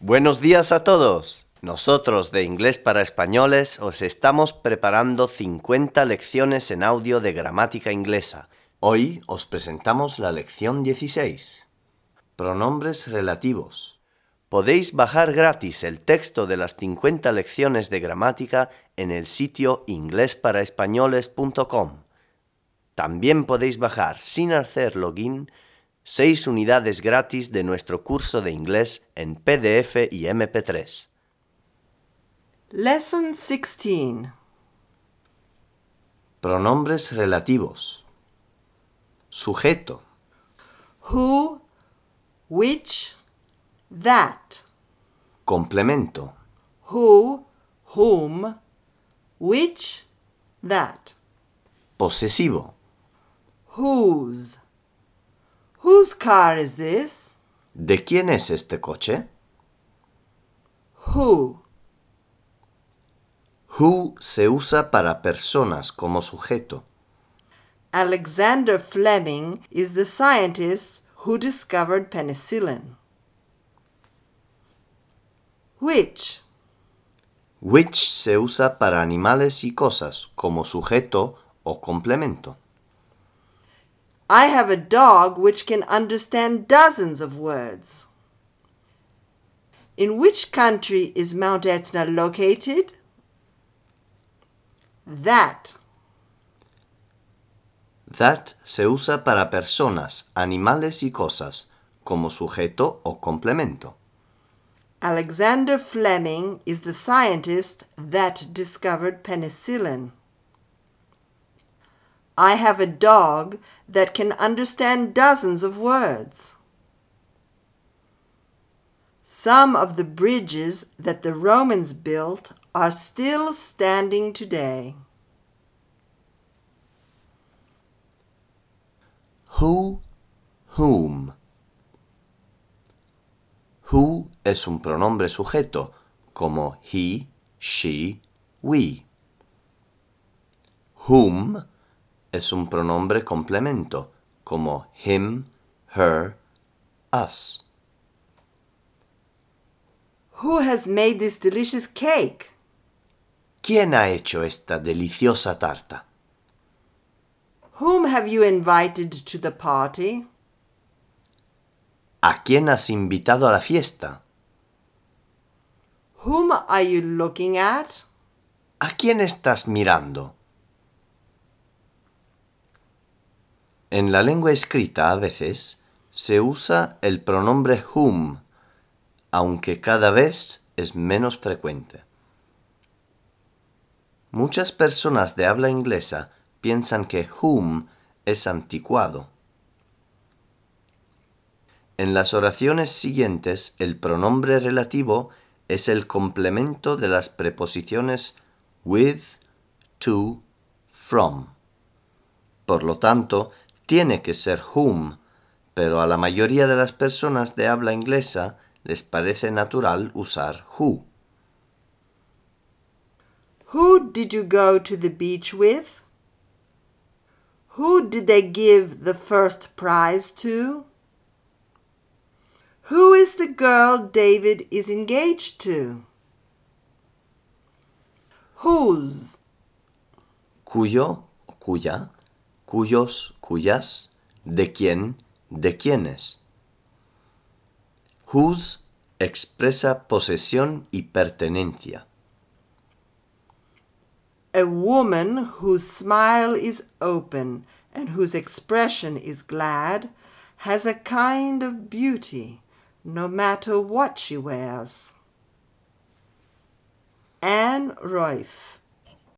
Buenos días a todos. Nosotros de Inglés para Españoles os estamos preparando 50 lecciones en audio de gramática inglesa. Hoy os presentamos la lección 16. Pronombres relativos. Podéis bajar gratis el texto de las 50 lecciones de gramática en el sitio inglesparaespañoles.com. También podéis bajar sin hacer login 6 unidades gratis de nuestro curso de inglés en PDF y MP3. Lesson 16. Pronombres relativos. Sujeto. Who, which, that. Complemento. Who, whom, which, that. Posesivo. Whose. Whose car is this? ¿De quién es este coche? Who. Who se usa para personas como sujeto. Alexander Fleming is the scientist who discovered penicillin. Which. Which se usa para animales y cosas como sujeto o complemento. I have a dog which can understand dozens of words. In which country is Mount Etna located? That. That se usa para personas, animales y cosas como sujeto o complemento. Alexander Fleming is the scientist that discovered penicillin. I have a dog that can understand dozens of words. Some of the bridges that the Romans built are still standing today. Who, whom. Who es un pronombre sujeto como he, she, we. Whom es un pronombre complemento como him, her, us. Who has made this delicious cake? ¿Quién ha hecho esta deliciosa tarta? Whom have you invited to the party? ¿A quién has invitado a la fiesta? Whom are you looking at? ¿A quién estás mirando? En la lengua escrita a veces se usa el pronombre whom, aunque cada vez es menos frecuente. Muchas personas de habla inglesa piensan que whom es anticuado. En las oraciones siguientes el pronombre relativo es el complemento de las preposiciones with, to, from. Por lo tanto, tiene que ser whom, pero a la mayoría de las personas de habla inglesa les parece natural usar who. Who did you go to the beach with? Who did they give the first prize to? Who is the girl David is engaged to? Whose, Cuyo, cuya, cuyos, cuyas, de quién, de quiénes. Whose expresa posesión y pertenencia. a woman whose smile is open and whose expression is glad has a kind of beauty no matter what she wears. Anne Royf